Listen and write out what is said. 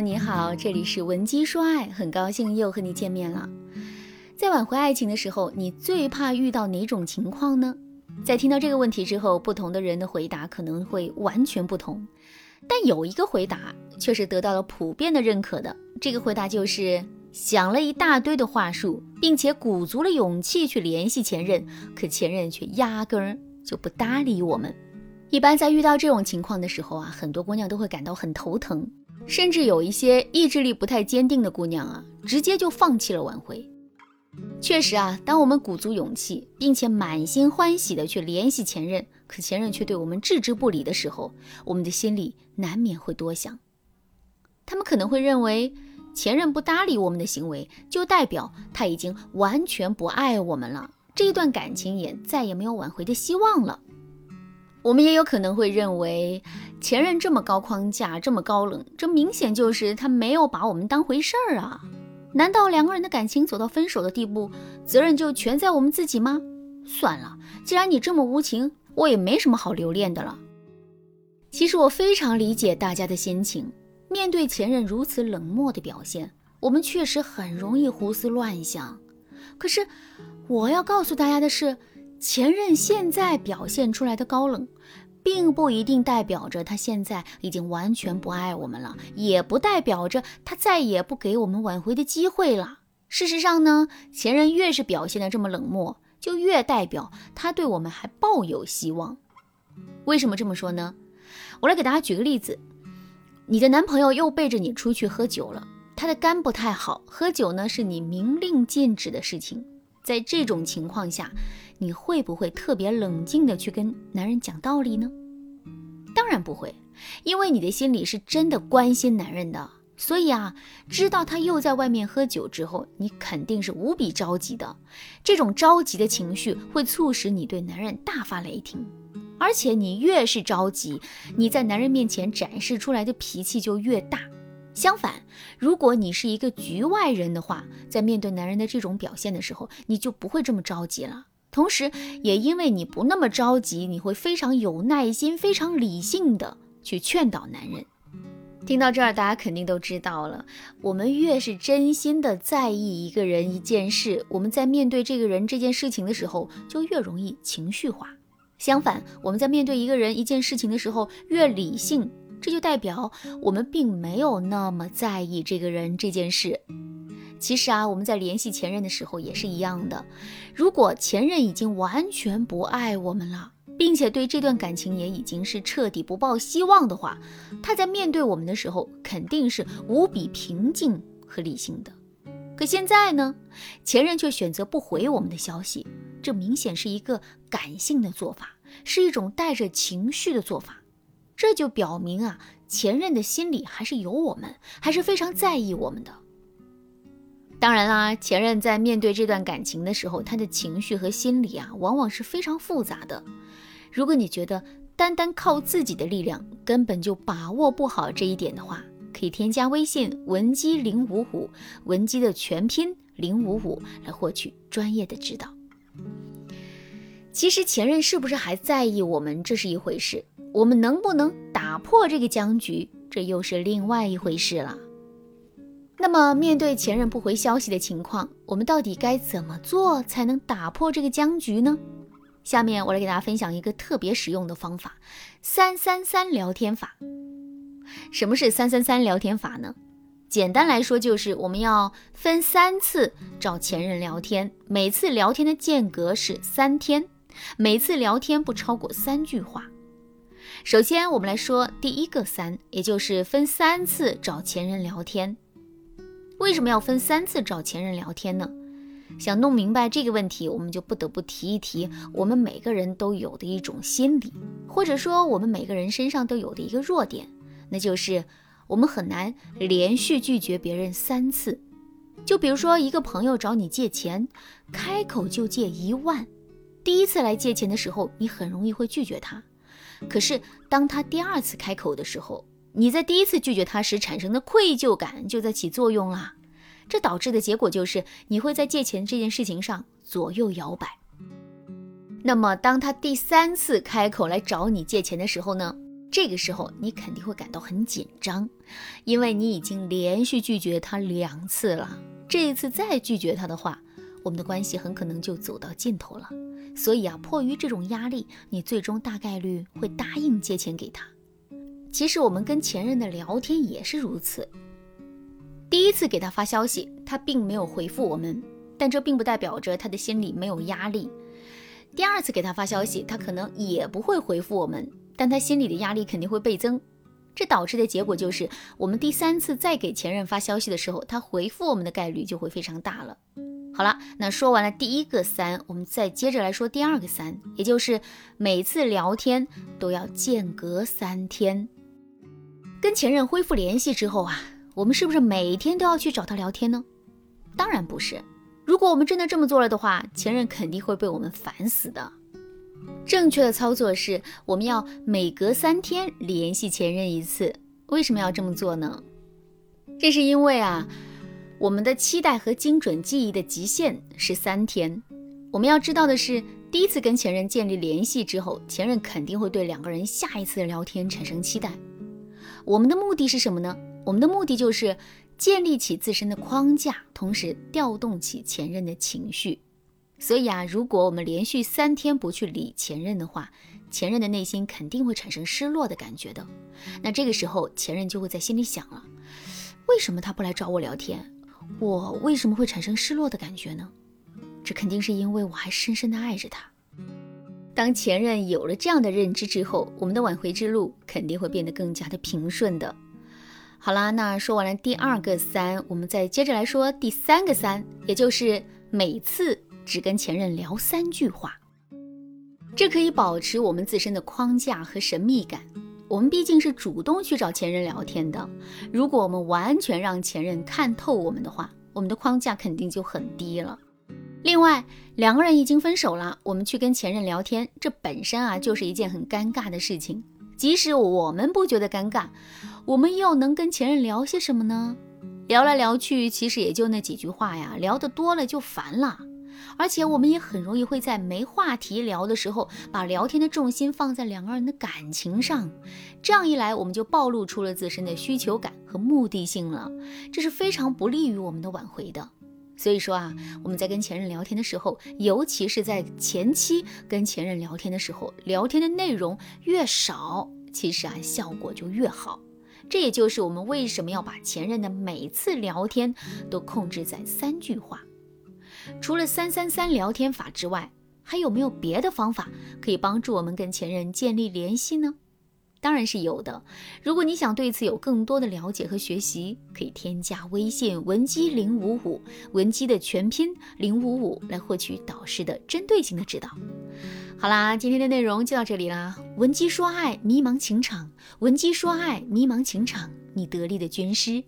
你好，这里是文姬说爱，很高兴又和你见面了。在挽回爱情的时候，你最怕遇到哪种情况呢？在听到这个问题之后，不同的人的回答可能会完全不同，但有一个回答却是得到了普遍的认可的。这个回答就是想了一大堆的话术，并且鼓足了勇气去联系前任，可前任却压根儿就不搭理我们。一般在遇到这种情况的时候啊，很多姑娘都会感到很头疼，甚至有一些意志力不太坚定的姑娘啊，直接就放弃了挽回。确实啊，当我们鼓足勇气，并且满心欢喜的去联系前任，可前任却对我们置之不理的时候，我们的心里难免会多想。他们可能会认为，前任不搭理我们的行为，就代表他已经完全不爱我们了，这一段感情也再也没有挽回的希望了。我们也有可能会认为，前任这么高框架，这么高冷，这明显就是他没有把我们当回事儿啊！难道两个人的感情走到分手的地步，责任就全在我们自己吗？算了，既然你这么无情，我也没什么好留恋的了。其实我非常理解大家的心情，面对前任如此冷漠的表现，我们确实很容易胡思乱想。可是，我要告诉大家的是。前任现在表现出来的高冷，并不一定代表着他现在已经完全不爱我们了，也不代表着他再也不给我们挽回的机会了。事实上呢，前任越是表现的这么冷漠，就越代表他对我们还抱有希望。为什么这么说呢？我来给大家举个例子：你的男朋友又背着你出去喝酒了，他的肝不太好，喝酒呢是你明令禁止的事情。在这种情况下，你会不会特别冷静的去跟男人讲道理呢？当然不会，因为你的心里是真的关心男人的，所以啊，知道他又在外面喝酒之后，你肯定是无比着急的。这种着急的情绪会促使你对男人大发雷霆，而且你越是着急，你在男人面前展示出来的脾气就越大。相反，如果你是一个局外人的话，在面对男人的这种表现的时候，你就不会这么着急了。同时，也因为你不那么着急，你会非常有耐心、非常理性的去劝导男人。听到这儿，大家肯定都知道了，我们越是真心的在意一个人、一件事，我们在面对这个人、这件事情的时候，就越容易情绪化。相反，我们在面对一个人、一件事情的时候，越理性。这就代表我们并没有那么在意这个人这件事。其实啊，我们在联系前任的时候也是一样的。如果前任已经完全不爱我们了，并且对这段感情也已经是彻底不抱希望的话，他在面对我们的时候肯定是无比平静和理性的。可现在呢，前任却选择不回我们的消息，这明显是一个感性的做法，是一种带着情绪的做法。这就表明啊，前任的心里还是有我们，还是非常在意我们的。当然啦，前任在面对这段感情的时候，他的情绪和心理啊，往往是非常复杂的。如果你觉得单单靠自己的力量根本就把握不好这一点的话，可以添加微信文姬零五五，文姬的全拼零五五，来获取专业的指导。其实前任是不是还在意我们，这是一回事。我们能不能打破这个僵局，这又是另外一回事了。那么，面对前任不回消息的情况，我们到底该怎么做才能打破这个僵局呢？下面我来给大家分享一个特别实用的方法——三三三聊天法。什么是三三三聊天法呢？简单来说，就是我们要分三次找前任聊天，每次聊天的间隔是三天，每次聊天不超过三句话。首先，我们来说第一个三，也就是分三次找前任聊天。为什么要分三次找前任聊天呢？想弄明白这个问题，我们就不得不提一提我们每个人都有的一种心理，或者说我们每个人身上都有的一个弱点，那就是我们很难连续拒绝别人三次。就比如说，一个朋友找你借钱，开口就借一万，第一次来借钱的时候，你很容易会拒绝他。可是，当他第二次开口的时候，你在第一次拒绝他时产生的愧疚感就在起作用了，这导致的结果就是你会在借钱这件事情上左右摇摆。那么，当他第三次开口来找你借钱的时候呢，这个时候你肯定会感到很紧张，因为你已经连续拒绝他两次了。这一次再拒绝他的话，我们的关系很可能就走到尽头了。所以啊，迫于这种压力，你最终大概率会答应借钱给他。其实我们跟前任的聊天也是如此。第一次给他发消息，他并没有回复我们，但这并不代表着他的心里没有压力。第二次给他发消息，他可能也不会回复我们，但他心里的压力肯定会倍增。这导致的结果就是，我们第三次再给前任发消息的时候，他回复我们的概率就会非常大了。好了，那说完了第一个三，我们再接着来说第二个三，也就是每次聊天都要间隔三天。跟前任恢复联系之后啊，我们是不是每天都要去找他聊天呢？当然不是。如果我们真的这么做了的话，前任肯定会被我们烦死的。正确的操作是，我们要每隔三天联系前任一次。为什么要这么做呢？这是因为啊，我们的期待和精准记忆的极限是三天。我们要知道的是，第一次跟前任建立联系之后，前任肯定会对两个人下一次的聊天产生期待。我们的目的是什么呢？我们的目的就是建立起自身的框架，同时调动起前任的情绪。所以啊，如果我们连续三天不去理前任的话，前任的内心肯定会产生失落的感觉的。那这个时候，前任就会在心里想了：为什么他不来找我聊天？我为什么会产生失落的感觉呢？这肯定是因为我还深深的爱着他。当前任有了这样的认知之后，我们的挽回之路肯定会变得更加的平顺的。好啦，那说完了第二个三，我们再接着来说第三个三，也就是每次。只跟前任聊三句话，这可以保持我们自身的框架和神秘感。我们毕竟是主动去找前任聊天的，如果我们完全让前任看透我们的话，我们的框架肯定就很低了。另外，两个人已经分手了，我们去跟前任聊天，这本身啊就是一件很尴尬的事情。即使我们不觉得尴尬，我们又能跟前任聊些什么呢？聊来聊去，其实也就那几句话呀，聊得多了就烦了。而且我们也很容易会在没话题聊的时候，把聊天的重心放在两个人的感情上，这样一来，我们就暴露出了自身的需求感和目的性了，这是非常不利于我们的挽回的。所以说啊，我们在跟前任聊天的时候，尤其是在前期跟前任聊天的时候，聊天的内容越少，其实啊效果就越好。这也就是我们为什么要把前任的每次聊天都控制在三句话。除了三三三聊天法之外，还有没有别的方法可以帮助我们跟前任建立联系呢？当然是有的。如果你想对此有更多的了解和学习，可以添加微信文姬零五五，文姬的全拼零五五，来获取导师的针对性的指导。好啦，今天的内容就到这里啦。文姬说爱，迷茫情场；文姬说爱，迷茫情场，你得力的军师。